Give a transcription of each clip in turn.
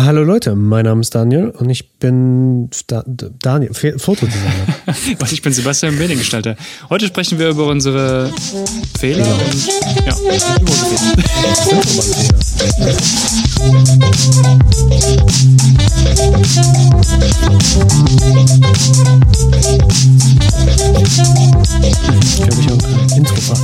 Hallo Leute, mein Name ist Daniel und ich bin da Daniel, Fotodesigner. Was, ich bin Sebastian, Mediengestalter. Heute sprechen wir über unsere Fehler ja. und ja,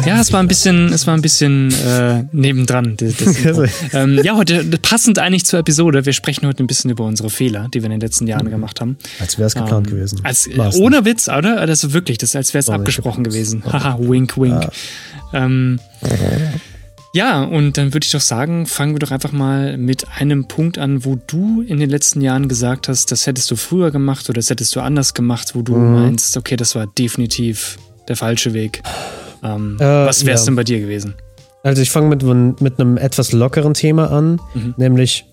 Ja, es war ein bisschen, es war ein bisschen äh, nebendran. Das, das ähm, ja, heute passend eigentlich zur Episode. Wir sprechen heute ein bisschen über unsere Fehler, die wir in den letzten Jahren gemacht haben. Als wäre es geplant ähm, gewesen. Als, ohne nicht. Witz, oder? Also wirklich, das, als wäre es abgesprochen gewesen. Haha, wink, wink. Ah. Ähm, ja, und dann würde ich doch sagen, fangen wir doch einfach mal mit einem Punkt an, wo du in den letzten Jahren gesagt hast, das hättest du früher gemacht oder das hättest du anders gemacht, wo du mhm. meinst, okay, das war definitiv der falsche Weg. Ähm, äh, was wäre es ja. denn bei dir gewesen? Also ich fange mit, mit einem etwas lockeren Thema an, mhm. nämlich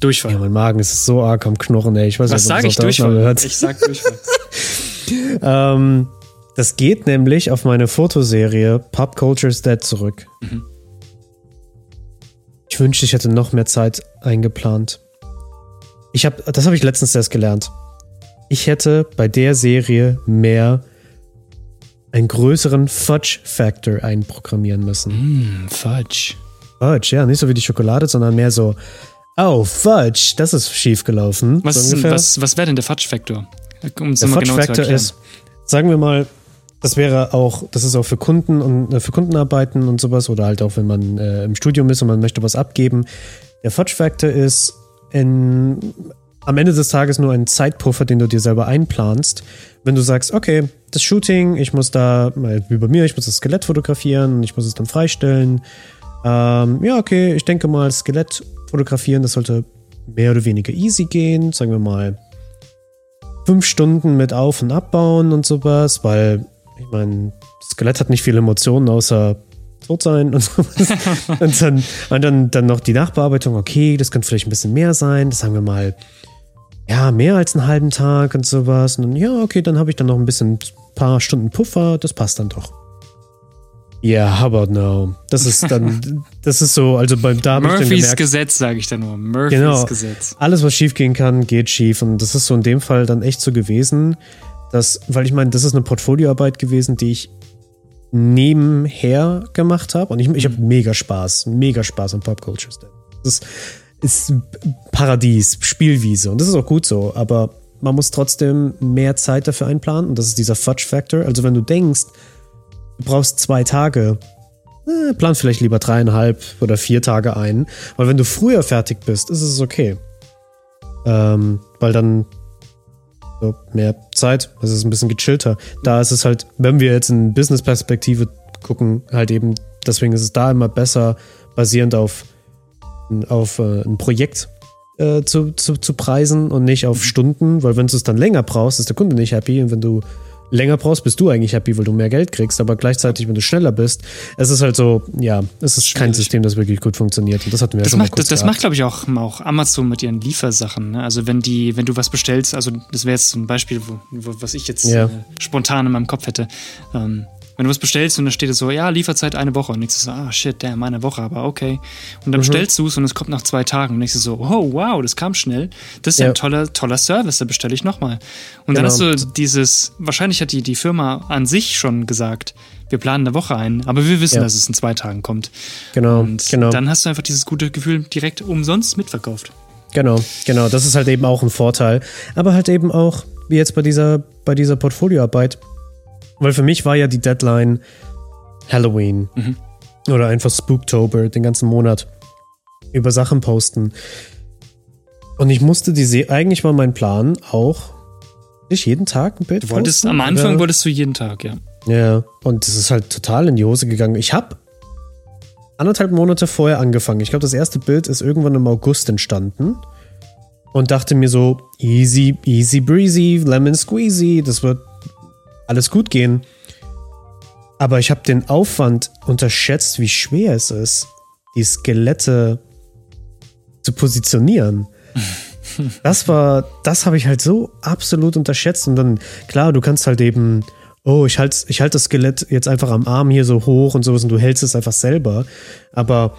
Durchfall. Ja, mein Magen ist so arg am Knurren, ey. Ich weiß Was sage ich Durchfall? Ich sag Durchfall. ähm, das geht nämlich auf meine Fotoserie Pop Culture's Dead zurück. Mhm. Ich wünschte, ich hätte noch mehr Zeit eingeplant. Ich hab, das habe ich letztens erst gelernt. Ich hätte bei der Serie mehr einen größeren Fudge-Factor einprogrammieren müssen. Mm, Fudge. Fudge, ja, nicht so wie die Schokolade, sondern mehr so Oh, Fudge, das ist schiefgelaufen. Was, so was, was wäre denn der Fudge-Faktor? Um der Fudge-Faktor ist, sagen wir mal, das wäre auch, das ist auch für Kunden und äh, für Kundenarbeiten und sowas oder halt auch, wenn man äh, im Studium ist und man möchte was abgeben. Der Fudge-Faktor ist in, am Ende des Tages nur ein Zeitpuffer, den du dir selber einplanst. Wenn du sagst, okay, das Shooting, ich muss da, wie bei mir, ich muss das Skelett fotografieren, ich muss es dann freistellen. Ähm, ja, okay, ich denke mal, Skelett fotografieren. Das sollte mehr oder weniger easy gehen. Sagen wir mal fünf Stunden mit Auf- und Abbauen und sowas, weil ich meine, Skelett hat nicht viele Emotionen außer tot sein und sowas. und dann, und dann, dann noch die Nachbearbeitung. Okay, das könnte vielleicht ein bisschen mehr sein. Das sagen wir mal, ja, mehr als einen halben Tag und sowas. Und dann, ja, okay, dann habe ich dann noch ein bisschen, paar Stunden Puffer. Das passt dann doch. Ja, yeah, how about now? Das ist dann, das ist so, also beim da Murphys gemerkt, Gesetz, sage ich dann nur. Murphys genau, Gesetz. Alles, was schief gehen kann, geht schief. Und das ist so in dem Fall dann echt so gewesen, dass, weil ich meine, das ist eine Portfolioarbeit gewesen, die ich nebenher gemacht habe. Und ich, ich habe mhm. mega Spaß, mega Spaß an Pop Culture. Das ist Paradies, Spielwiese. Und das ist auch gut so. Aber man muss trotzdem mehr Zeit dafür einplanen. Und das ist dieser Fudge-Factor. Also wenn du denkst, du brauchst zwei Tage. Eh, plan vielleicht lieber dreieinhalb oder vier Tage ein. Weil wenn du früher fertig bist, ist es okay. Ähm, weil dann so mehr Zeit, es ist ein bisschen gechillter. Da ist es halt, wenn wir jetzt in Business-Perspektive gucken, halt eben, deswegen ist es da immer besser, basierend auf, auf äh, ein Projekt äh, zu, zu, zu preisen und nicht auf Stunden, weil wenn du es dann länger brauchst, ist der Kunde nicht happy und wenn du länger brauchst, bist du eigentlich happy, weil du mehr Geld kriegst, aber gleichzeitig, wenn du schneller bist, es ist halt so, ja, es ist Schwierig. kein System, das wirklich gut funktioniert. Und das hatten wir das ja schon macht, mal kurz Das, das macht, glaube ich, auch, auch Amazon mit ihren Liefersachen. Ne? Also wenn die, wenn du was bestellst, also das wäre jetzt ein Beispiel, wo, wo, was ich jetzt ja. äh, spontan in meinem Kopf hätte. Ähm, wenn du was bestellst und dann steht es so, ja, Lieferzeit eine Woche und denkst du so, ah shit, damn, eine Woche, aber okay. Und dann mhm. bestellst du es und es kommt nach zwei Tagen und denkst du so, oh wow, das kam schnell. Das ist ja, ein toller, toller Service, da bestelle ich nochmal. Und genau. dann hast du dieses, wahrscheinlich hat die, die Firma an sich schon gesagt, wir planen eine Woche ein, aber wir wissen, ja. dass es in zwei Tagen kommt. Genau. Und genau. dann hast du einfach dieses gute Gefühl direkt umsonst mitverkauft. Genau, genau. Das ist halt eben auch ein Vorteil. Aber halt eben auch, wie jetzt bei dieser, bei dieser Portfolioarbeit, weil für mich war ja die Deadline Halloween mhm. oder einfach Spooktober, den ganzen Monat über Sachen posten. Und ich musste die Se eigentlich war mein Plan auch nicht jeden Tag ein Bild du wolltest, posten. Am Anfang oder? wolltest du jeden Tag, ja. Ja, und das ist halt total in die Hose gegangen. Ich habe anderthalb Monate vorher angefangen. Ich glaube, das erste Bild ist irgendwann im August entstanden. Und dachte mir so, easy, easy breezy, lemon squeezy, das wird alles gut gehen. Aber ich habe den Aufwand unterschätzt, wie schwer es ist, die Skelette zu positionieren. Das war, das habe ich halt so absolut unterschätzt. Und dann, klar, du kannst halt eben, oh, ich halte ich halt das Skelett jetzt einfach am Arm hier so hoch und sowas und du hältst es einfach selber. Aber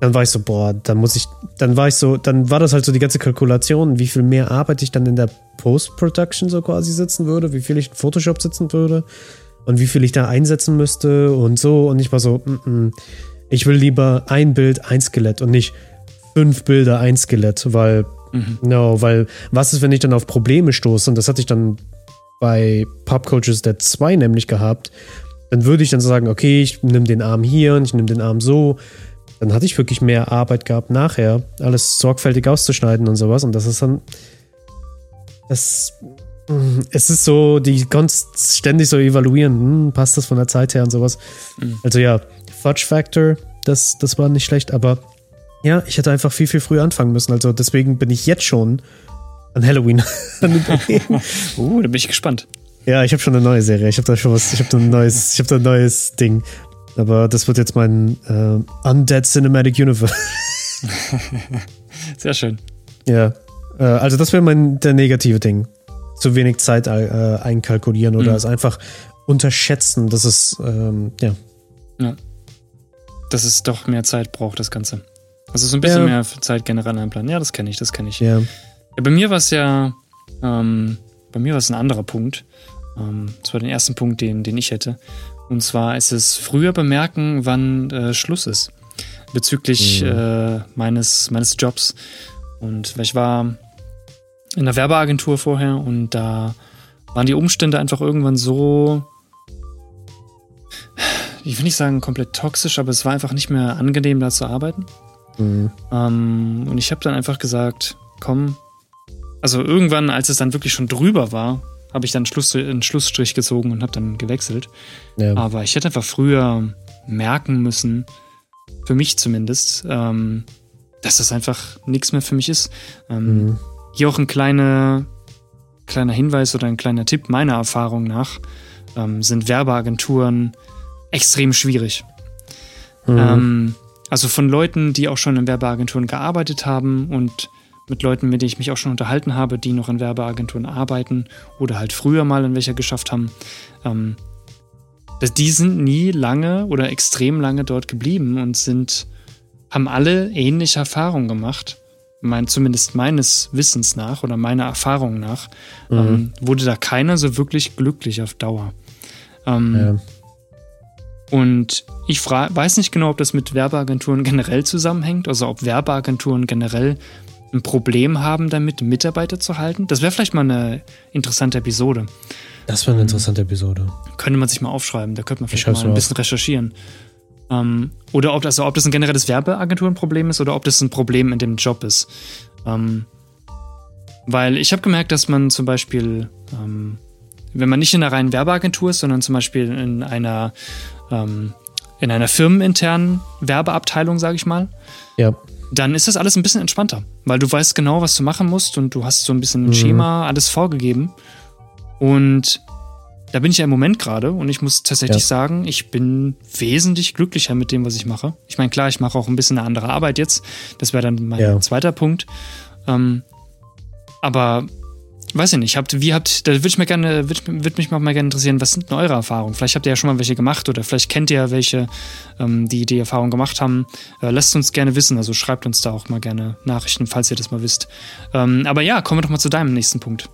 dann war ich so, boah, dann muss ich, dann war ich so, dann war das halt so die ganze Kalkulation, wie viel mehr Arbeit ich dann in der Post-Production so quasi sitzen würde, wie viel ich in Photoshop sitzen würde und wie viel ich da einsetzen müsste und so. Und ich war so, mm -mm, ich will lieber ein Bild, ein Skelett und nicht fünf Bilder, ein Skelett, weil, mhm. no, weil, was ist, wenn ich dann auf Probleme stoße? Und das hatte ich dann bei Pop Coaches Dead 2 nämlich gehabt. Dann würde ich dann sagen, okay, ich nehme den Arm hier und ich nehme den Arm so dann hatte ich wirklich mehr Arbeit gehabt nachher, alles sorgfältig auszuschneiden und sowas. Und das ist dann. Das, es ist so, die kannst ständig so evaluieren, hm, passt das von der Zeit her und sowas. Mhm. Also ja, Fudge Factor, das, das war nicht schlecht, aber ja, ich hätte einfach viel, viel früher anfangen müssen. Also deswegen bin ich jetzt schon an Halloween uh, da bin ich gespannt. Ja, ich habe schon eine neue Serie. Ich habe da schon was, ich habe da ein neues, ich habe da ein neues Ding. Aber das wird jetzt mein äh, Undead Cinematic Universe. Sehr schön. Ja. Äh, also, das wäre mein der negative Ding. Zu wenig Zeit äh, einkalkulieren oder mhm. es einfach unterschätzen, dass es, ähm, ja. Ja. Dass es doch mehr Zeit braucht, das Ganze. Also so ein bisschen ja. mehr Zeit generell einplanen. Ja, das kenne ich, das kenne ich. Ja. ja. Bei mir war es ja, ähm, bei mir war es ein anderer Punkt. Ähm, das war der erste Punkt, den, den ich hätte. Und zwar ist es früher bemerken, wann äh, Schluss ist. Bezüglich mhm. äh, meines, meines Jobs. Und ich war in der Werbeagentur vorher und da waren die Umstände einfach irgendwann so, ich will nicht sagen komplett toxisch, aber es war einfach nicht mehr angenehm, da zu arbeiten. Mhm. Ähm, und ich habe dann einfach gesagt, komm, also irgendwann, als es dann wirklich schon drüber war, habe ich dann Schluss, einen Schlussstrich gezogen und habe dann gewechselt. Ja. Aber ich hätte einfach früher merken müssen, für mich zumindest, ähm, dass das einfach nichts mehr für mich ist. Ähm, mhm. Hier auch ein kleiner, kleiner Hinweis oder ein kleiner Tipp meiner Erfahrung nach, ähm, sind Werbeagenturen extrem schwierig. Mhm. Ähm, also von Leuten, die auch schon in Werbeagenturen gearbeitet haben und mit Leuten, mit denen ich mich auch schon unterhalten habe, die noch in Werbeagenturen arbeiten oder halt früher mal in welcher geschafft haben, ähm, dass die sind nie lange oder extrem lange dort geblieben und sind, haben alle ähnliche Erfahrungen gemacht. Mein, zumindest meines Wissens nach oder meiner Erfahrung nach, mhm. ähm, wurde da keiner so wirklich glücklich auf Dauer. Ähm, ja. Und ich weiß nicht genau, ob das mit Werbeagenturen generell zusammenhängt, also ob Werbeagenturen generell ein Problem haben damit, Mitarbeiter zu halten? Das wäre vielleicht mal eine interessante Episode. Das wäre eine interessante Episode. Könnte man sich mal aufschreiben, da könnte man vielleicht mal ein bisschen recherchieren. Ähm, oder ob, also ob das ein generelles Werbeagenturenproblem ist oder ob das ein Problem in dem Job ist. Ähm, weil ich habe gemerkt, dass man zum Beispiel, ähm, wenn man nicht in einer reinen Werbeagentur ist, sondern zum Beispiel in einer, ähm, in einer firmeninternen Werbeabteilung, sage ich mal, ja dann ist das alles ein bisschen entspannter, weil du weißt genau, was du machen musst und du hast so ein bisschen ein mhm. Schema, alles vorgegeben. Und da bin ich ja im Moment gerade und ich muss tatsächlich ja. sagen, ich bin wesentlich glücklicher mit dem, was ich mache. Ich meine, klar, ich mache auch ein bisschen eine andere Arbeit jetzt. Das wäre dann mein ja. zweiter Punkt. Ähm, aber weiß ich nicht, habt, wie habt, da würde ich mir gerne, würde würd mich mal gerne interessieren, was sind denn eure Erfahrungen? Vielleicht habt ihr ja schon mal welche gemacht oder vielleicht kennt ihr ja welche, ähm, die die Erfahrung gemacht haben. Äh, lasst uns gerne wissen, also schreibt uns da auch mal gerne Nachrichten, falls ihr das mal wisst. Ähm, aber ja, kommen wir doch mal zu deinem nächsten Punkt.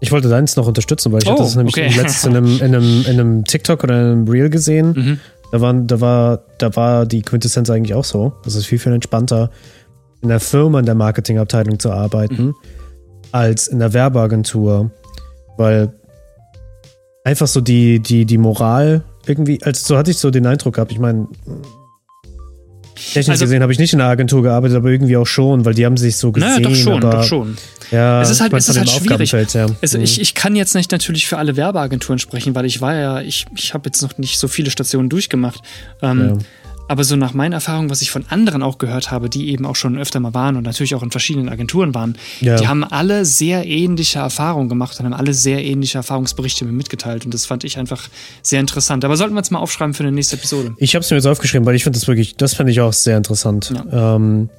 Ich wollte deins noch unterstützen, weil ich oh, hatte das nämlich okay. letztens in einem, in, einem, in einem TikTok oder in einem Reel gesehen. Mhm. Da, waren, da, war, da war die Quintessenz eigentlich auch so. Das ist viel, viel entspannter, in der Firma, in der Marketingabteilung zu arbeiten. Mhm als in der Werbeagentur, weil einfach so die, die, die Moral irgendwie, also so hatte ich so den Eindruck gehabt, ich meine, Technisch also, gesehen habe ich nicht in der Agentur gearbeitet, aber irgendwie auch schon, weil die haben sich so gesehen. Naja, doch schon, aber, doch schon. Ja, es ist halt, es ist halt schwierig. Ja. Also mhm. ich, ich kann jetzt nicht natürlich für alle Werbeagenturen sprechen, weil ich war ja, ich, ich habe jetzt noch nicht so viele Stationen durchgemacht. Ähm, ja. Aber so nach meinen Erfahrungen, was ich von anderen auch gehört habe, die eben auch schon öfter mal waren und natürlich auch in verschiedenen Agenturen waren, ja. die haben alle sehr ähnliche Erfahrungen gemacht und haben alle sehr ähnliche Erfahrungsberichte mir mitgeteilt. Und das fand ich einfach sehr interessant. Aber sollten wir es mal aufschreiben für eine nächste Episode? Ich habe es mir jetzt aufgeschrieben, weil ich finde das wirklich, das fand ich auch sehr interessant. Ja. Ähm,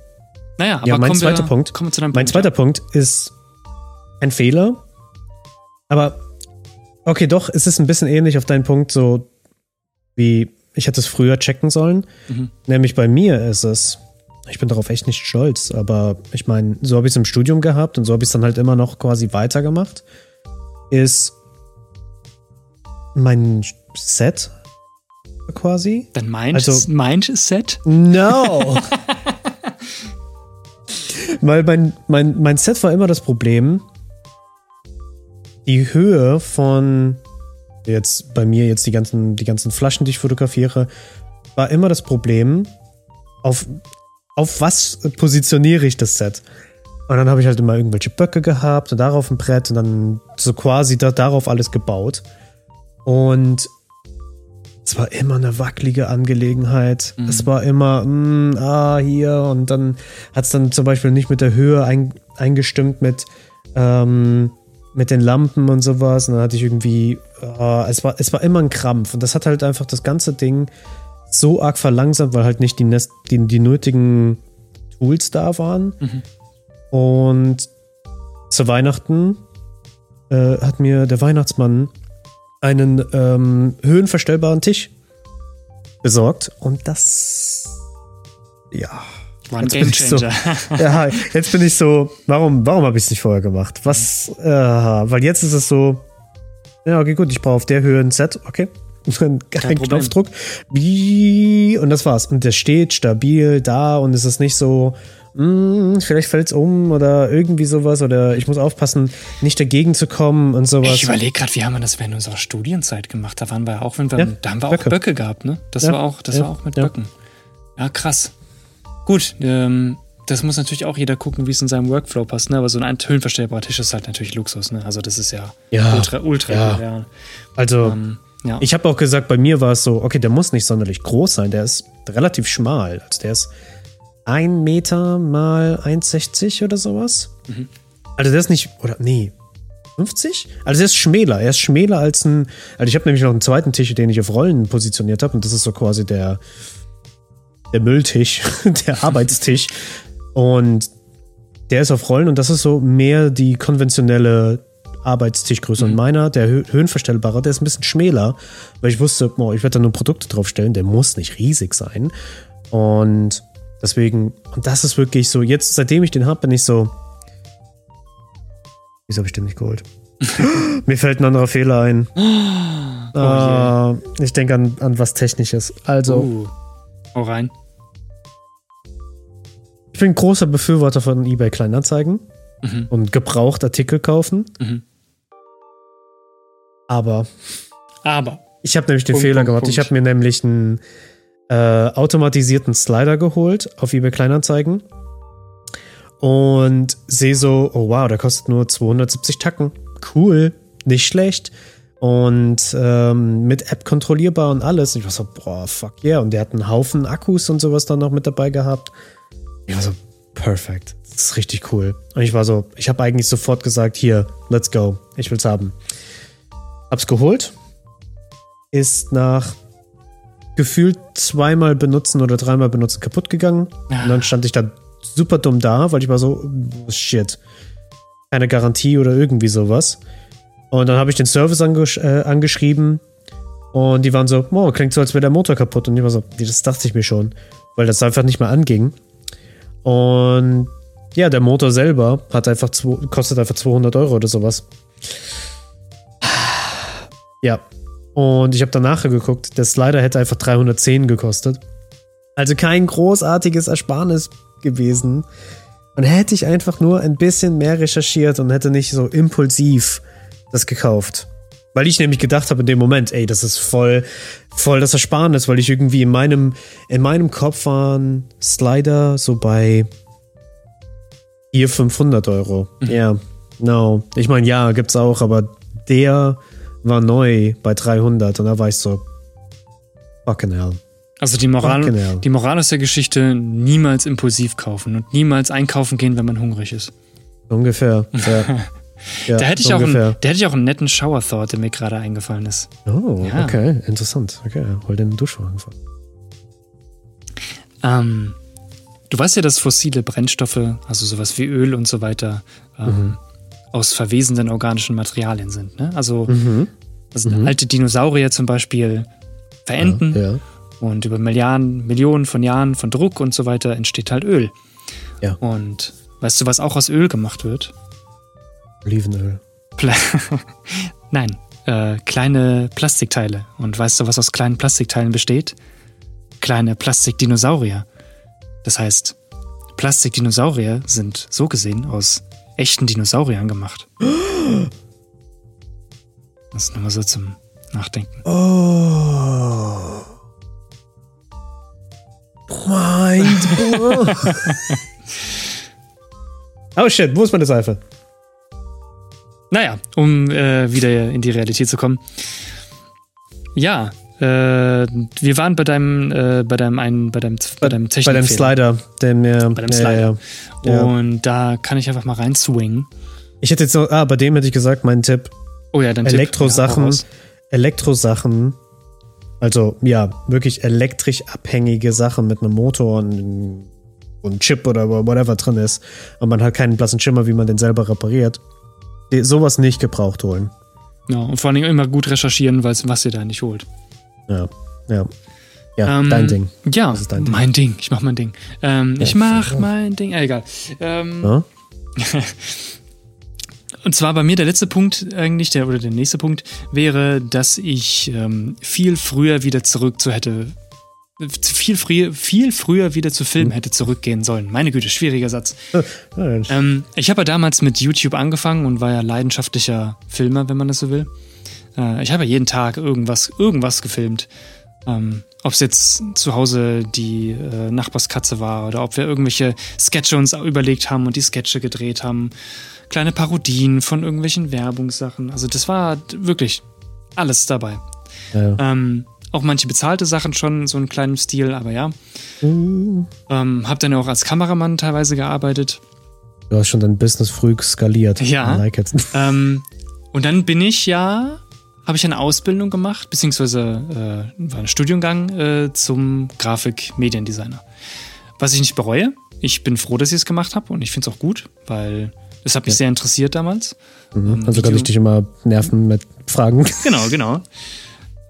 naja, aber ja, mein zweiter wir, Punkt. Kommen wir zu deinem mein Punkt, zweiter ja. Punkt ist ein Fehler. Aber okay, doch, es ist ein bisschen ähnlich auf deinen Punkt, so wie ich hätte es früher checken sollen. Mhm. Nämlich bei mir ist es, ich bin darauf echt nicht stolz, aber ich meine, so habe ich es im Studium gehabt und so habe ich es dann halt immer noch quasi weitergemacht. Ist mein Set quasi. Dann mein, also, mein Set? No! Weil mein, mein, mein Set war immer das Problem, die Höhe von jetzt bei mir jetzt die ganzen, die ganzen Flaschen, die ich fotografiere, war immer das Problem, auf, auf was positioniere ich das Set? Und dann habe ich halt immer irgendwelche Böcke gehabt und darauf ein Brett und dann so quasi da, darauf alles gebaut. Und es war immer eine wackelige Angelegenheit. Mhm. Es war immer, mh, mm, ah, hier. Und dann hat es dann zum Beispiel nicht mit der Höhe ein, eingestimmt mit, ähm, mit den Lampen und sowas. Und dann hatte ich irgendwie, uh, es, war, es war immer ein Krampf. Und das hat halt einfach das ganze Ding so arg verlangsamt, weil halt nicht die, Nest, die, die nötigen Tools da waren. Mhm. Und zu Weihnachten äh, hat mir der Weihnachtsmann einen ähm, höhenverstellbaren Tisch besorgt. Und das, ja, war ein Gamechanger. So, ja, jetzt bin ich so, warum, warum habe ich es nicht vorher gemacht? Was, äh, weil jetzt ist es so, ja, okay, gut, ich brauche auf der Höhe ein Set, okay. Ein Knopfdruck. Und das war's. Und der steht stabil da und es ist nicht so, mh, hm, vielleicht fällt's um oder irgendwie sowas oder ich muss aufpassen, nicht dagegen zu kommen und sowas. Ich überlege gerade, wie haben wir das in unserer Studienzeit gemacht? Da waren wir auch, wenn wir, ja, da haben wir Böcke. auch Böcke gehabt, ne? Das ja, war auch, das ja, war auch mit Böcken. Ja, krass. Gut, ähm, das muss natürlich auch jeder gucken, wie es in seinem Workflow passt, ne? Aber so ein höhenverstellbarer Tisch ist halt natürlich Luxus, ne? Also das ist ja, ja ultra, ultra ja. ja. Also, ähm, ja. ich habe auch gesagt, bei mir war es so, okay, der muss nicht sonderlich groß sein, der ist relativ schmal. Also der ist ein Meter mal 1,60 oder sowas. Mhm. Also der ist nicht, oder nee, 50? Also der ist schmäler. Er ist schmäler als ein. Also ich habe nämlich noch einen zweiten Tisch, den ich auf Rollen positioniert habe. Und das ist so quasi der, der Mülltisch, der Arbeitstisch. Und der ist auf Rollen und das ist so mehr die konventionelle Arbeitstischgröße. Mhm. Und meiner, der höhenverstellbare, der ist ein bisschen schmäler, weil ich wusste, oh, ich werde da nur Produkte draufstellen, der muss nicht riesig sein. Und deswegen, und das ist wirklich so, jetzt, seitdem ich den habe, bin ich so, wieso habe ich den nicht geholt? Mir fällt ein anderer Fehler ein. Oh, uh, ich denke an, an was Technisches. Also. Uh, hau rein bin großer Befürworter von eBay Kleinanzeigen mhm. und gebraucht Artikel kaufen. Mhm. Aber. Aber. Ich habe nämlich den Punkt, Fehler Punkt, gemacht. Punkt. Ich habe mir nämlich einen äh, automatisierten Slider geholt auf eBay Kleinanzeigen und sehe so, oh wow, der kostet nur 270 Tacken. Cool, nicht schlecht. Und ähm, mit App kontrollierbar und alles. Ich war so, boah, fuck yeah. Und der hat einen Haufen Akkus und sowas dann noch mit dabei gehabt. Ich war so, perfekt. Das ist richtig cool. Und ich war so, ich habe eigentlich sofort gesagt, hier, let's go. Ich will's haben. Hab's geholt. Ist nach gefühlt zweimal benutzen oder dreimal benutzen kaputt gegangen. Und dann stand ich da super dumm da, weil ich war so, shit. Keine Garantie oder irgendwie sowas. Und dann habe ich den Service angesch äh, angeschrieben und die waren so, oh, klingt so, als wäre der Motor kaputt. Und ich war so, das dachte ich mir schon, weil das einfach nicht mehr anging. Und ja, der Motor selber hat einfach kostet einfach 200 Euro oder sowas. Ja. Und ich habe danach geguckt, der Slider hätte einfach 310 gekostet. Also kein großartiges Ersparnis gewesen. Und hätte ich einfach nur ein bisschen mehr recherchiert und hätte nicht so impulsiv das gekauft. Weil ich nämlich gedacht habe in dem Moment, ey, das ist voll, voll das Ersparnis, weil ich irgendwie in meinem, in meinem Kopf waren Slider so bei 400, 500 Euro. Mhm. Ja, mhm. yeah, no. Ich meine, ja, gibt's auch, aber der war neu bei 300 und da war ich so, fucking hell. Also die Moral, die Moral aus der Geschichte, niemals impulsiv kaufen und niemals einkaufen gehen, wenn man hungrig ist. Ungefähr, ja. Ja, da, hätte ich auch einen, da hätte ich auch einen netten Shower Thought, der mir gerade eingefallen ist. Oh, ja. okay, interessant. Okay, hol den Duschvorhang vor. Ähm, du weißt ja, dass fossile Brennstoffe, also sowas wie Öl und so weiter, ähm, mhm. aus verwesenden organischen Materialien sind. Ne? Also, mhm. also mhm. alte Dinosaurier zum Beispiel verenden. Ja. Und über Milliarden, Millionen von Jahren von Druck und so weiter entsteht halt Öl. Ja. Und weißt du, was auch aus Öl gemacht wird? Olivenöl. Pla Nein, äh, kleine Plastikteile. Und weißt du, was aus kleinen Plastikteilen besteht? Kleine Plastikdinosaurier. Das heißt, Plastikdinosaurier sind so gesehen aus echten Dinosauriern gemacht. Das ist nochmal so zum Nachdenken. Oh. Mind Oh shit, wo ist meine Seife? Naja, um äh, wieder in die Realität zu kommen. Ja, äh, wir waren bei deinem, äh, bei deinem einen, bei deinem, bei deinem Technik Bei deinem Slider, der mir, bei deinem Slider. Ja, ja. Und da kann ich einfach mal rein swingen. Ich hätte jetzt noch, ah, bei dem hätte ich gesagt, mein Tipp. Oh ja, dann Elektrosachen, ja, Elektrosachen, also ja, wirklich elektrisch abhängige Sachen mit einem Motor und ein Chip oder whatever drin ist und man hat keinen blassen Schimmer, wie man den selber repariert. Sowas nicht gebraucht holen. Ja, und vor allem immer gut recherchieren, was ihr da nicht holt. Ja, ja. Ja, ähm, dein Ding. Ja, dein Ding. mein Ding. Ich mach mein Ding. Ähm, ja, ich mach ja. mein Ding. Äh, egal. Ähm, ja? Und zwar bei mir der letzte Punkt eigentlich, der oder der nächste Punkt wäre, dass ich ähm, viel früher wieder zurück zu hätte, viel, früher, viel früher wieder zu Filmen hm. hätte zurückgehen sollen. Meine Güte, schwieriger Satz. ähm, ich habe ja damals mit YouTube angefangen und war ja leidenschaftlicher Filmer, wenn man das so will. Äh, ich habe ja jeden Tag irgendwas, irgendwas gefilmt. Ähm, ob es jetzt zu Hause die äh, Nachbarskatze war oder ob wir irgendwelche Sketche uns überlegt haben und die Sketche gedreht haben kleine Parodien von irgendwelchen Werbungssachen. Also das war wirklich alles dabei. Ja. Ähm, auch manche bezahlte Sachen schon, so in kleinem Stil, aber ja. Mhm. Ähm, hab dann auch als Kameramann teilweise gearbeitet. Du hast schon dein Business früh skaliert. Ja. Like ähm, und dann bin ich ja, habe ich eine Ausbildung gemacht, beziehungsweise äh, war ein Studiengang äh, zum Grafik-Mediendesigner. Was ich nicht bereue. Ich bin froh, dass ich es gemacht habe und ich finde es auch gut, weil das hat mich ja. sehr interessiert damals. Mhm. Ähm, also kann ich dich immer nerven mit Fragen. Genau, genau.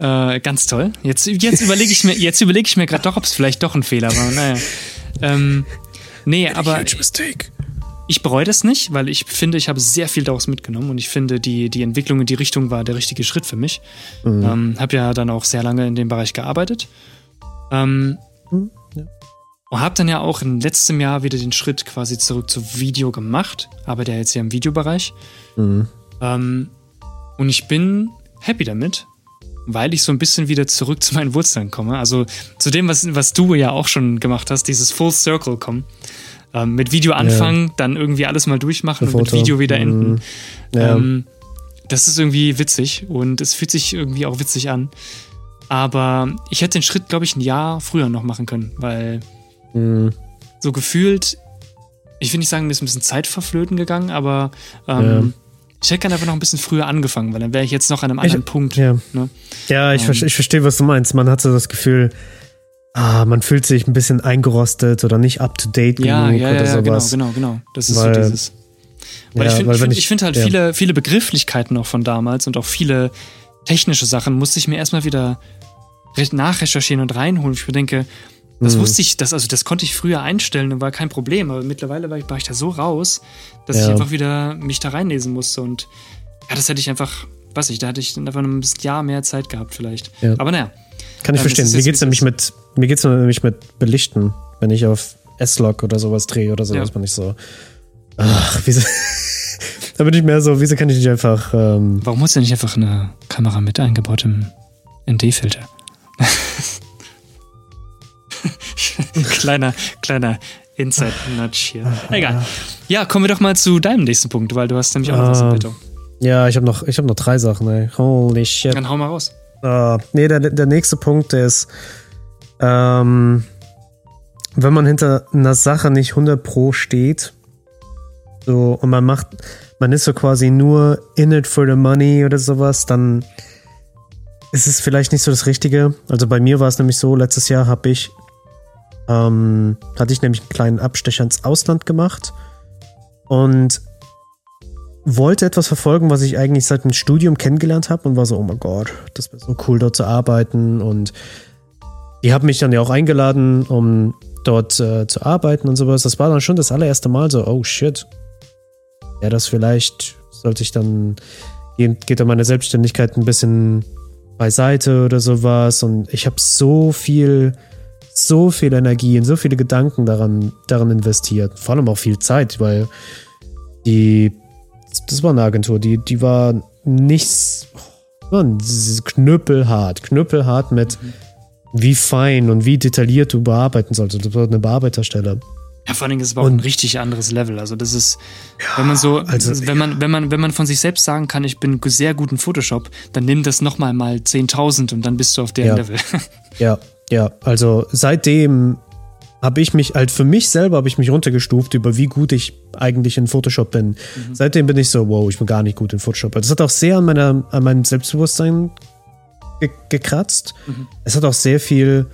Äh, ganz toll. Jetzt, jetzt überlege ich mir, jetzt überlege ich mir gerade doch, ob es vielleicht doch ein Fehler war. Naja. Ähm, nee, aber ich bereue das nicht, weil ich finde, ich habe sehr viel daraus mitgenommen und ich finde, die, die Entwicklung in die Richtung war der richtige Schritt für mich. Mhm. Ähm, habe ja dann auch sehr lange in dem Bereich gearbeitet. Ähm, mhm. Und habe dann ja auch im letzten Jahr wieder den Schritt quasi zurück zu Video gemacht, aber der jetzt ja im Videobereich. Mhm. Ähm, und ich bin happy damit, weil ich so ein bisschen wieder zurück zu meinen Wurzeln komme. Also zu dem, was, was du ja auch schon gemacht hast, dieses Full Circle kommen. Ähm, mit Video anfangen, ja. dann irgendwie alles mal durchmachen und mit Video wieder enden. Mhm. Ja. Ähm, das ist irgendwie witzig und es fühlt sich irgendwie auch witzig an. Aber ich hätte den Schritt, glaube ich, ein Jahr früher noch machen können, weil Mhm. So gefühlt, ich will nicht sagen, mir ist ein bisschen Zeit verflöten gegangen, aber ähm. Ich hätte gerne einfach noch ein bisschen früher angefangen, weil dann wäre ich jetzt noch an einem anderen ich, Punkt. Ja, ne? ja ich, um, ähm. ich verstehe, was du meinst. Man hat so das Gefühl, ah, man fühlt sich ein bisschen eingerostet oder nicht up to date ja, genug ja, oder ja, sowas. Genau, genau, genau. Das ist weil, so dieses. Weil ja, ich finde find, find halt viele, viele Begrifflichkeiten noch von damals und auch viele technische Sachen musste ich mir erstmal wieder nachrecherchieren und reinholen. Ich denke, das mhm. wusste ich, das, also das konnte ich früher einstellen und war kein Problem, aber mittlerweile war ich, war ich da so raus, dass ja. ich einfach wieder mich da reinlesen musste und ja, das hätte ich einfach, weiß ich, da hätte ich dann einfach ein Jahr mehr Zeit gehabt vielleicht. Ja. Aber naja. Kann ich verstehen. Mir geht's nämlich mit, mir geht's nämlich mit Belichten, wenn ich auf S-Log oder sowas drehe oder sowas, ja. bin ich so, ach, wieso, da bin ich mehr so, wieso kann ich nicht einfach, ähm, Warum hast du nicht einfach eine Kamera mit eingebautem ND-Filter? kleiner, kleiner Inside-Nudge hier. Egal. Ja, kommen wir doch mal zu deinem nächsten Punkt, weil du hast nämlich auch noch was im Petto. Ja, ich habe noch, hab noch drei Sachen, ey. Holy shit. Dann hau mal raus. Uh, nee, der, der nächste Punkt ist, ähm, wenn man hinter einer Sache nicht 100 Pro steht, so, und man macht, man ist so quasi nur in it for the money oder sowas, dann ist es vielleicht nicht so das Richtige. Also bei mir war es nämlich so, letztes Jahr habe ich ähm, hatte ich nämlich einen kleinen Abstecher ins Ausland gemacht und wollte etwas verfolgen, was ich eigentlich seit dem Studium kennengelernt habe und war so, oh mein Gott, das wäre so cool, dort zu arbeiten und die haben mich dann ja auch eingeladen, um dort äh, zu arbeiten und sowas. Das war dann schon das allererste Mal so, oh shit. Ja, das vielleicht sollte ich dann, geht, geht dann meine Selbstständigkeit ein bisschen beiseite oder sowas. Und ich habe so viel, so viel Energie und so viele Gedanken daran, daran investiert. Vor allem auch viel Zeit, weil die, das war eine Agentur, die, die war nichts, man, knüppelhart, knüppelhart mit mhm. wie fein und wie detailliert du bearbeiten solltest. Das war eine Bearbeiterstelle. Ja, vor allen Dingen ist es auch und, ein richtig anderes Level. Also das ist, ja, wenn man so, also, wenn man, wenn man, wenn man von sich selbst sagen kann, ich bin sehr gut in Photoshop, dann nimm das nochmal mal 10.000 und dann bist du auf der ja, Level. Ja, ja. Also seitdem habe ich mich, halt für mich selber habe ich mich runtergestuft über wie gut ich eigentlich in Photoshop bin. Mhm. Seitdem bin ich so, wow, ich bin gar nicht gut in Photoshop. Das hat auch sehr an, meiner, an meinem Selbstbewusstsein ge gekratzt. Mhm. Es hat auch sehr viel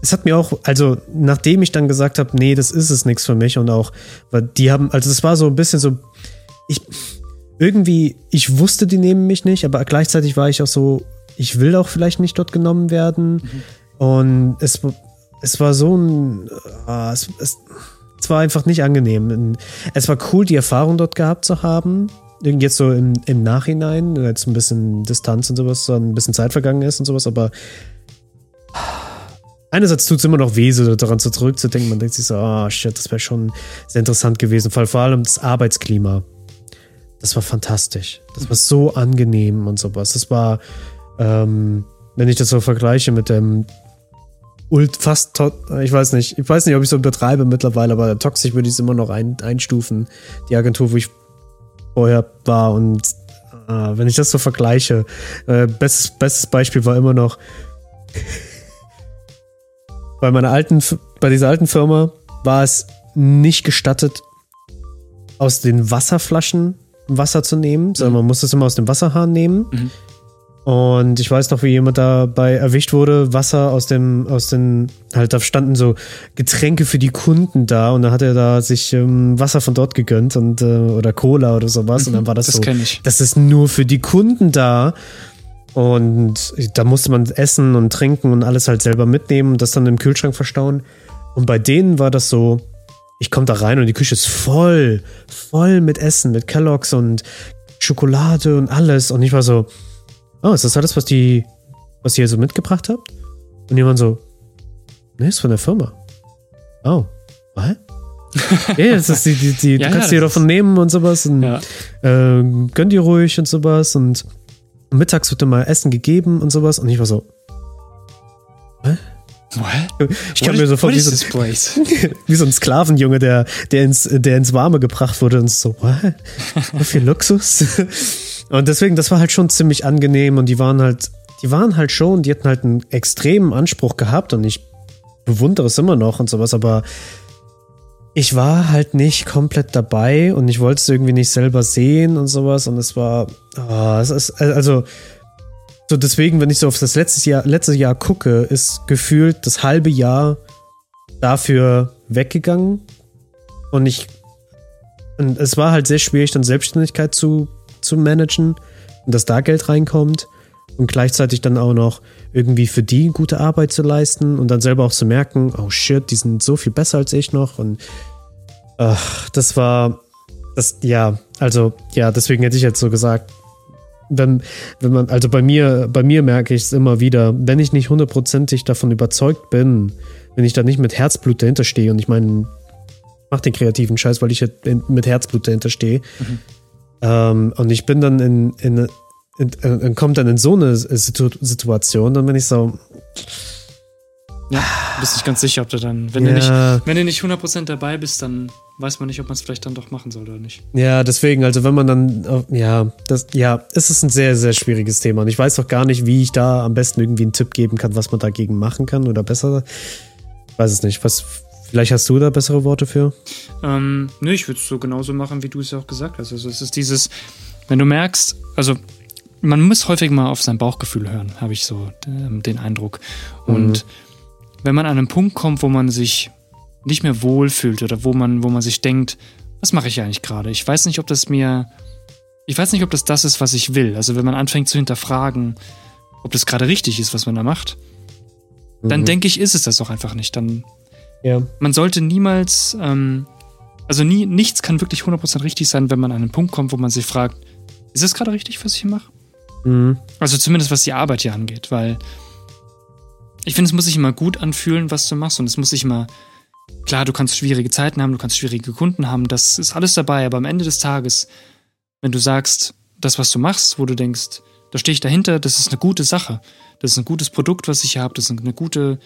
es hat mir auch, also nachdem ich dann gesagt habe, nee, das ist es nichts für mich und auch, weil die haben, also es war so ein bisschen so, ich, irgendwie, ich wusste, die nehmen mich nicht, aber gleichzeitig war ich auch so, ich will auch vielleicht nicht dort genommen werden mhm. und es, es war so ein, äh, es, es, es war einfach nicht angenehm. Es war cool, die Erfahrung dort gehabt zu haben, jetzt so im, im Nachhinein, jetzt ein bisschen Distanz und sowas, so ein bisschen Zeit vergangen ist und sowas, aber einerseits tut es immer noch weh, so daran zu zurückzudenken. Man denkt sich so, ah, oh, shit, das wäre schon sehr interessant gewesen. Vor allem das Arbeitsklima. Das war fantastisch. Das war so angenehm und sowas. Das war, ähm, wenn ich das so vergleiche mit dem Ult fast, ich weiß nicht, ich weiß nicht, ob ich so übertreibe mittlerweile, aber toxisch würde ich es immer noch ein, einstufen. Die Agentur, wo ich vorher war und äh, wenn ich das so vergleiche, äh, bestes, bestes Beispiel war immer noch bei meiner alten, bei dieser alten Firma war es nicht gestattet, aus den Wasserflaschen Wasser zu nehmen, sondern mhm. man musste es immer aus dem Wasserhahn nehmen. Mhm. Und ich weiß noch, wie jemand dabei erwischt wurde, Wasser aus dem, aus den, halt da standen so Getränke für die Kunden da und dann hat er da sich ähm, Wasser von dort gegönnt und äh, oder Cola oder sowas mhm, und dann war das, das so, das ist nur für die Kunden da und da musste man essen und trinken und alles halt selber mitnehmen und das dann im Kühlschrank verstauen. Und bei denen war das so, ich komme da rein und die Küche ist voll, voll mit Essen, mit Kelloggs und Schokolade und alles. Und ich war so, oh, ist das alles, was die, was ihr so mitgebracht habt? Und jemand so, nee, ist von der Firma. Oh, was? ja, das ist die, die, die ja, du kannst ja, dir davon nehmen und sowas und ja. äh, gönn dir ruhig und sowas und mittags wird immer Essen gegeben und sowas. Und ich war so, hä? What? Ich kann mir so vor wie so, wie so ein Sklavenjunge, der, der, ins, der ins Warme gebracht wurde und so, what? So viel Luxus. Und deswegen, das war halt schon ziemlich angenehm und die waren halt, die waren halt schon, die hatten halt einen extremen Anspruch gehabt und ich bewundere es immer noch und sowas, aber ich war halt nicht komplett dabei und ich wollte es irgendwie nicht selber sehen und sowas und es war, oh, es ist, also, so deswegen, wenn ich so auf das letzte Jahr, letzte Jahr gucke, ist gefühlt das halbe Jahr dafür weggegangen und ich, und es war halt sehr schwierig, dann Selbstständigkeit zu, zu managen und dass da Geld reinkommt und gleichzeitig dann auch noch irgendwie für die gute Arbeit zu leisten und dann selber auch zu merken, oh shit, die sind so viel besser als ich noch und ach, das war, das, ja, also, ja, deswegen hätte ich jetzt so gesagt, wenn, wenn man, also bei mir, bei mir merke ich es immer wieder, wenn ich nicht hundertprozentig davon überzeugt bin, wenn ich da nicht mit Herzblut dahinter stehe und ich meine, mach den kreativen Scheiß, weil ich mit Herzblut dahinter stehe. Mhm. Ähm, und ich bin dann in, in, in, in, kommt dann in so eine Situation, dann bin ich so, ja, bist nicht ganz sicher, ob du dann, wenn, ja. du nicht, wenn du nicht 100% dabei bist, dann weiß man nicht, ob man es vielleicht dann doch machen soll oder nicht. Ja, deswegen, also wenn man dann, ja, das, ja, es ist ein sehr, sehr schwieriges Thema und ich weiß auch gar nicht, wie ich da am besten irgendwie einen Tipp geben kann, was man dagegen machen kann oder besser. Ich weiß es nicht. Was, vielleicht hast du da bessere Worte für? Ähm, nö, ich würde es so genauso machen, wie du es ja auch gesagt hast. Also es ist dieses, wenn du merkst, also man muss häufig mal auf sein Bauchgefühl hören, habe ich so ähm, den Eindruck. Und mhm wenn man an einen Punkt kommt, wo man sich nicht mehr wohlfühlt oder wo man, wo man sich denkt, was mache ich eigentlich gerade? Ich weiß nicht, ob das mir, ich weiß nicht, ob das das ist, was ich will. Also wenn man anfängt zu hinterfragen, ob das gerade richtig ist, was man da macht, dann mhm. denke ich, ist es das auch einfach nicht. Dann, ja. man sollte niemals, ähm, also nie, nichts kann wirklich 100% richtig sein, wenn man an einen Punkt kommt, wo man sich fragt, ist es gerade richtig, was ich hier mache? Mhm. Also zumindest was die Arbeit hier angeht, weil ich finde, es muss sich immer gut anfühlen, was du machst und es muss sich immer, klar, du kannst schwierige Zeiten haben, du kannst schwierige Kunden haben, das ist alles dabei, aber am Ende des Tages, wenn du sagst, das, was du machst, wo du denkst, da stehe ich dahinter, das ist eine gute Sache, das ist ein gutes Produkt, was ich hier habe, das ist eine gute,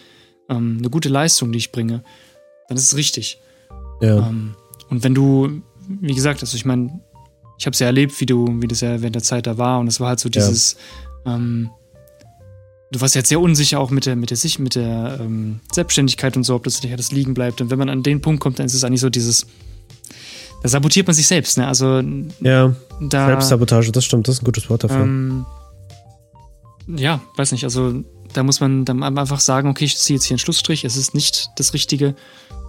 ähm, eine gute Leistung, die ich bringe, dann ist es richtig. Ja. Ähm, und wenn du, wie gesagt, also ich meine, ich habe es ja erlebt, wie du, wie das ja während der Zeit da war und es war halt so dieses, ja. ähm, du warst jetzt sehr unsicher auch mit der, mit der, mit der ähm, Selbstständigkeit und so, ob das nicht alles liegen bleibt. Und wenn man an den Punkt kommt, dann ist es eigentlich so dieses, da sabotiert man sich selbst, ne? Also ja, da, Selbstsabotage, das stimmt, das ist ein gutes Wort dafür. Ähm, ja, weiß nicht, also da muss man dann einfach sagen, okay, ich ziehe jetzt hier einen Schlussstrich, es ist nicht das Richtige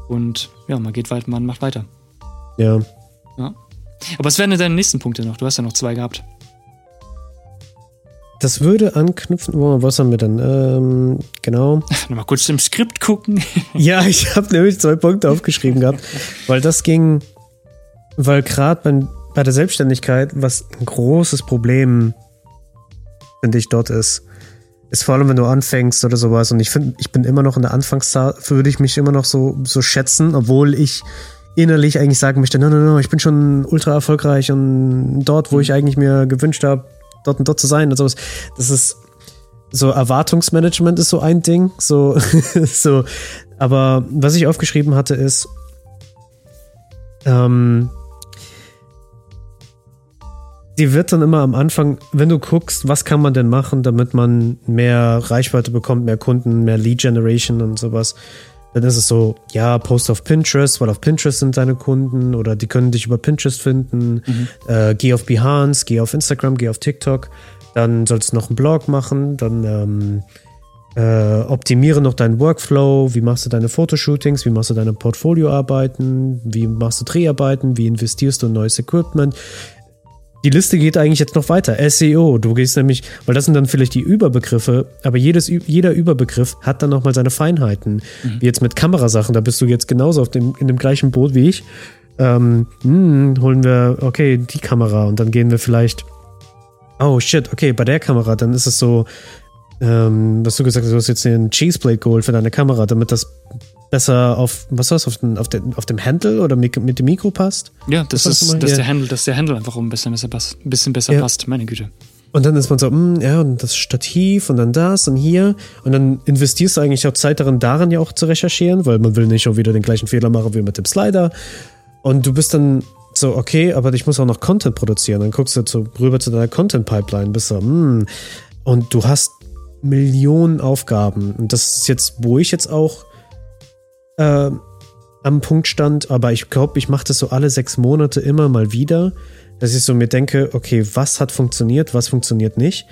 und ja, man geht weiter, man macht weiter. Ja. Ja. Aber was wären denn deine nächsten Punkte noch? Du hast ja noch zwei gehabt. Das würde anknüpfen. Oh, was haben wir denn? Ähm, genau. Nochmal kurz im Skript gucken. ja, ich habe nämlich zwei Punkte aufgeschrieben gehabt, weil das ging, weil gerade bei, der Selbstständigkeit, was ein großes Problem, finde ich, dort ist, ist vor allem, wenn du anfängst oder sowas. Und ich finde, ich bin immer noch in der Anfangszeit, würde ich mich immer noch so, so schätzen, obwohl ich innerlich eigentlich sagen möchte, no, no, no, ich bin schon ultra erfolgreich und dort, wo ich mhm. eigentlich mir gewünscht habe, dort und dort zu sein und sowas. Das ist so Erwartungsmanagement ist so ein Ding, so so. Aber was ich aufgeschrieben hatte ist, ähm, die wird dann immer am Anfang, wenn du guckst, was kann man denn machen, damit man mehr Reichweite bekommt, mehr Kunden, mehr Lead Generation und sowas, dann ist es so, ja, post auf Pinterest, weil auf Pinterest sind deine Kunden oder die können dich über Pinterest finden. Mhm. Äh, geh auf Behance, geh auf Instagram, geh auf TikTok. Dann sollst du noch einen Blog machen, dann ähm, äh, optimiere noch deinen Workflow, wie machst du deine Fotoshootings, wie machst du deine Portfolioarbeiten, wie machst du Dreharbeiten, wie investierst du in neues Equipment, die Liste geht eigentlich jetzt noch weiter. SEO. Du gehst nämlich, weil das sind dann vielleicht die Überbegriffe, aber jedes, jeder Überbegriff hat dann nochmal seine Feinheiten. Mhm. Wie jetzt mit Kamerasachen, da bist du jetzt genauso auf dem, in dem gleichen Boot wie ich. Ähm, mh, hm, holen wir, okay, die Kamera und dann gehen wir vielleicht, oh shit, okay, bei der Kamera, dann ist es so, ähm, was du gesagt hast, du hast jetzt einen Cheeseplate geholt für deine Kamera, damit das besser auf, was war's, auf, den, auf, den, auf dem Handle oder mit, mit dem Mikro passt? Ja, das ist, dass ja. der Handle, dass der Handle einfach ein bisschen besser passt, ein bisschen besser ja. passt, meine Güte. Und dann ist man so, mh, hm, ja, und das Stativ und dann das und hier. Und dann investierst du eigentlich auch Zeit darin, daran ja auch zu recherchieren, weil man will nicht auch wieder den gleichen Fehler machen wie mit dem Slider. Und du bist dann so, okay, aber ich muss auch noch Content produzieren. Dann guckst du so rüber zu deiner Content-Pipeline, bist so, mh, hm. und du hast Millionen Aufgaben. Und das ist jetzt, wo ich jetzt auch äh, am Punkt stand, aber ich glaube, ich mache das so alle sechs Monate immer mal wieder, dass ich so mir denke, okay, was hat funktioniert, was funktioniert nicht.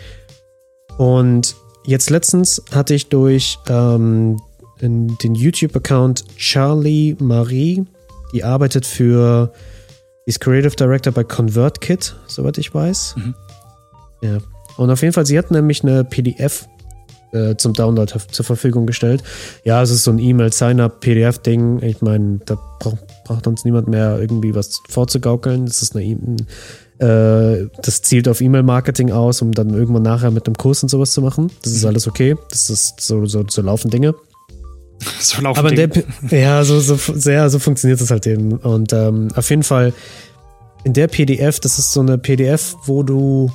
Und jetzt letztens hatte ich durch ähm, den YouTube-Account Charlie Marie, die arbeitet für, die ist Creative Director bei ConvertKit, soweit ich weiß. Mhm. Ja. Und auf jeden Fall, sie hat nämlich eine PDF äh, zum Download zur Verfügung gestellt. Ja, es ist so ein E-Mail-Sign-Up-PDF-Ding. Ich meine, da braucht, braucht uns niemand mehr irgendwie was vorzugaukeln. Das ist eine e äh, das zielt auf E-Mail-Marketing aus, um dann irgendwann nachher mit einem Kurs und sowas zu machen. Das ist mhm. alles okay. Das ist so, so, so laufen Dinge. So laufen Aber Dinge. Der, ja, so, so, sehr, so funktioniert das halt eben. Und ähm, auf jeden Fall in der PDF, das ist so eine PDF, wo du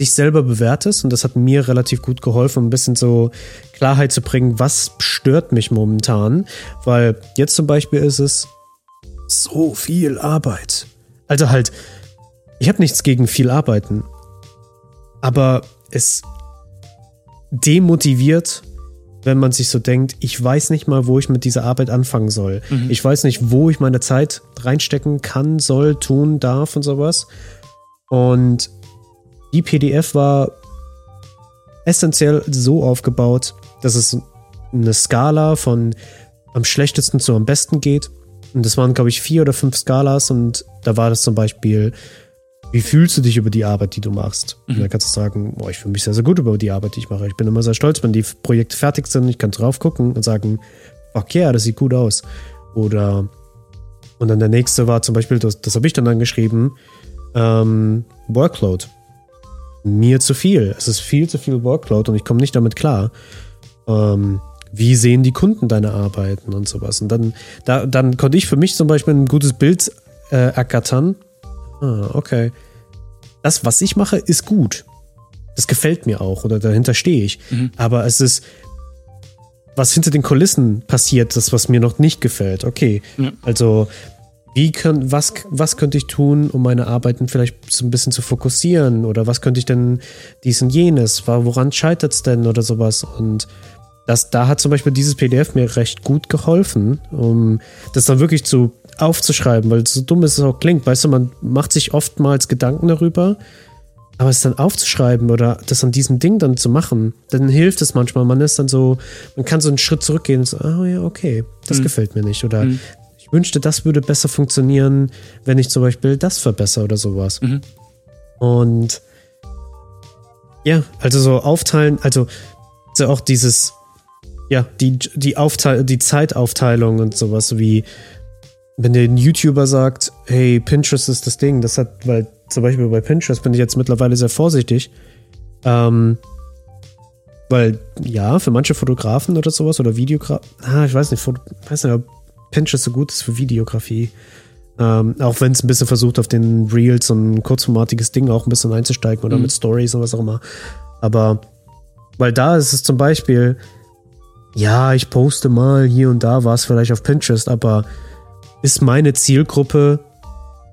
dich selber bewertest und das hat mir relativ gut geholfen, um ein bisschen so Klarheit zu bringen, was stört mich momentan, weil jetzt zum Beispiel ist es so viel Arbeit. Also halt, ich habe nichts gegen viel Arbeiten, aber es demotiviert, wenn man sich so denkt, ich weiß nicht mal, wo ich mit dieser Arbeit anfangen soll. Mhm. Ich weiß nicht, wo ich meine Zeit reinstecken kann, soll, tun, darf und sowas. Und die PDF war essentiell so aufgebaut, dass es eine Skala von am schlechtesten zu am besten geht. Und das waren, glaube ich, vier oder fünf Skalas und da war das zum Beispiel, wie fühlst du dich über die Arbeit, die du machst? Mhm. Und dann kannst du sagen, boah, ich fühle mich sehr, sehr gut über die Arbeit, die ich mache. Ich bin immer sehr stolz, wenn die Projekte fertig sind. Ich kann drauf gucken und sagen, fuck yeah, das sieht gut aus. Oder, und dann der nächste war zum Beispiel, das, das habe ich dann angeschrieben, ähm, Workload. Mir zu viel. Es ist viel zu viel Workload und ich komme nicht damit klar. Ähm, wie sehen die Kunden deine Arbeiten und sowas? Und dann, da, dann konnte ich für mich zum Beispiel ein gutes Bild äh, ergattern. Ah, okay. Das, was ich mache, ist gut. Das gefällt mir auch oder dahinter stehe ich. Mhm. Aber es ist, was hinter den Kulissen passiert, das, was mir noch nicht gefällt. Okay. Ja. Also, wie können, was, was könnte ich tun, um meine Arbeiten vielleicht so ein bisschen zu fokussieren? Oder was könnte ich denn dies und jenes? Woran scheitert es denn oder sowas? Und das, da hat zum Beispiel dieses PDF mir recht gut geholfen, um das dann wirklich zu aufzuschreiben, weil so dumm es auch klingt. Weißt du, man macht sich oftmals Gedanken darüber, aber es dann aufzuschreiben oder das an diesem Ding dann zu machen, dann hilft es manchmal. Man ist dann so, man kann so einen Schritt zurückgehen und so, oh ja, okay, das mhm. gefällt mir nicht. Oder mhm. Ich wünschte, das würde besser funktionieren, wenn ich zum Beispiel das verbessere oder sowas. Mhm. Und ja, also so aufteilen, also so auch dieses, ja, die, die, Aufteil die Zeitaufteilung und sowas, wie wenn der YouTuber sagt, hey, Pinterest ist das Ding, das hat, weil zum Beispiel bei Pinterest bin ich jetzt mittlerweile sehr vorsichtig. Ähm, weil, ja, für manche Fotografen oder sowas oder Videografen, ah, ich weiß nicht, Foto, weiß nicht, ob Pinterest so gut ist für Videografie. Ähm, auch wenn es ein bisschen versucht, auf den Reels und ein kurzformatiges Ding auch ein bisschen einzusteigen oder mhm. mit Stories und was auch immer. Aber, weil da ist es zum Beispiel, ja, ich poste mal hier und da was vielleicht auf Pinterest, aber ist meine Zielgruppe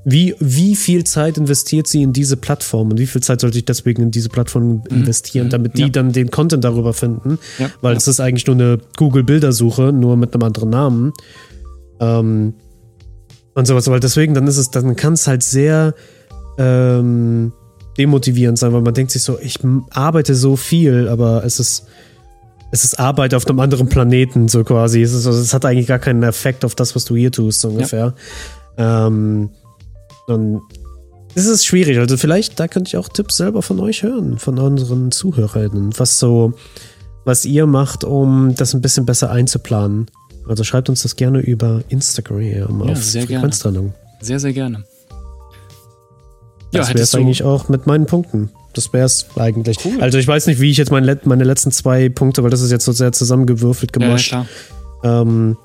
wie, wie viel Zeit investiert sie in diese Plattform und wie viel Zeit sollte ich deswegen in diese Plattform mhm. investieren, damit die ja. dann den Content darüber finden? Ja. Weil ja. es ist eigentlich nur eine Google-Bildersuche, nur mit einem anderen Namen. Ähm, und sowas. Weil deswegen, dann ist es, dann kann es halt sehr ähm, demotivierend sein, weil man denkt sich so, ich arbeite so viel, aber es ist, es ist Arbeit auf einem anderen Planeten, so quasi. Es, ist, es hat eigentlich gar keinen Effekt auf das, was du hier tust, so ungefähr. Ähm, und es ist schwierig. Also vielleicht, da könnte ich auch Tipps selber von euch hören, von unseren Zuhörern, was so, was ihr macht, um das ein bisschen besser einzuplanen. Also schreibt uns das gerne über Instagram ja, auf sehr Frequenztrennung. Sehr, sehr gerne. Ja, das wäre es eigentlich auch mit meinen Punkten. Das wäre es eigentlich. Cool. Also ich weiß nicht, wie ich jetzt meine, meine letzten zwei Punkte, weil das ist jetzt so sehr zusammengewürfelt gemacht. Ja, klar. Ähm,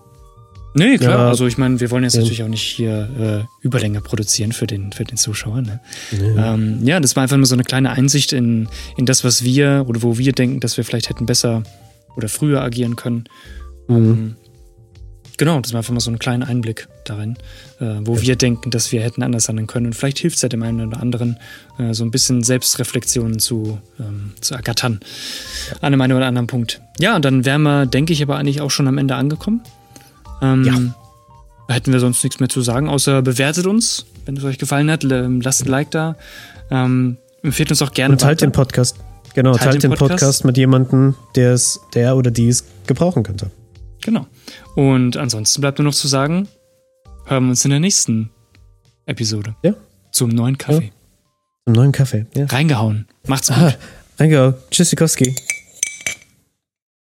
Nee, klar. Ja, also ich meine, wir wollen jetzt ja. natürlich auch nicht hier äh, Überlänge produzieren für den, für den Zuschauer. Ne? Ja. Ähm, ja, das war einfach nur so eine kleine Einsicht in, in das, was wir oder wo wir denken, dass wir vielleicht hätten besser oder früher agieren können. Mhm. Ähm, genau, das war einfach mal so ein kleiner Einblick darin, äh, wo ja. wir denken, dass wir hätten anders handeln können. Und vielleicht hilft es ja dem einen oder anderen, äh, so ein bisschen Selbstreflexion zu, ähm, zu ergattern an einem einen oder anderen Punkt. Ja, und dann wären wir, denke ich, aber eigentlich auch schon am Ende angekommen. Ähm, ja. Hätten wir sonst nichts mehr zu sagen, außer bewertet uns, wenn es euch gefallen hat. Lasst ein Like da. Ähm, empfehlt uns auch gerne. Und teilt weiter. den Podcast. Genau, teilt, teilt den Podcast. Podcast mit jemandem, der es, der oder die es gebrauchen könnte. Genau. Und ansonsten bleibt nur noch zu sagen, hören wir uns in der nächsten Episode. Ja. Zum neuen Kaffee. Ja. Zum neuen Kaffee, ja. Reingehauen. Macht's gut. Aha. Reingehauen. Tschüssikowski.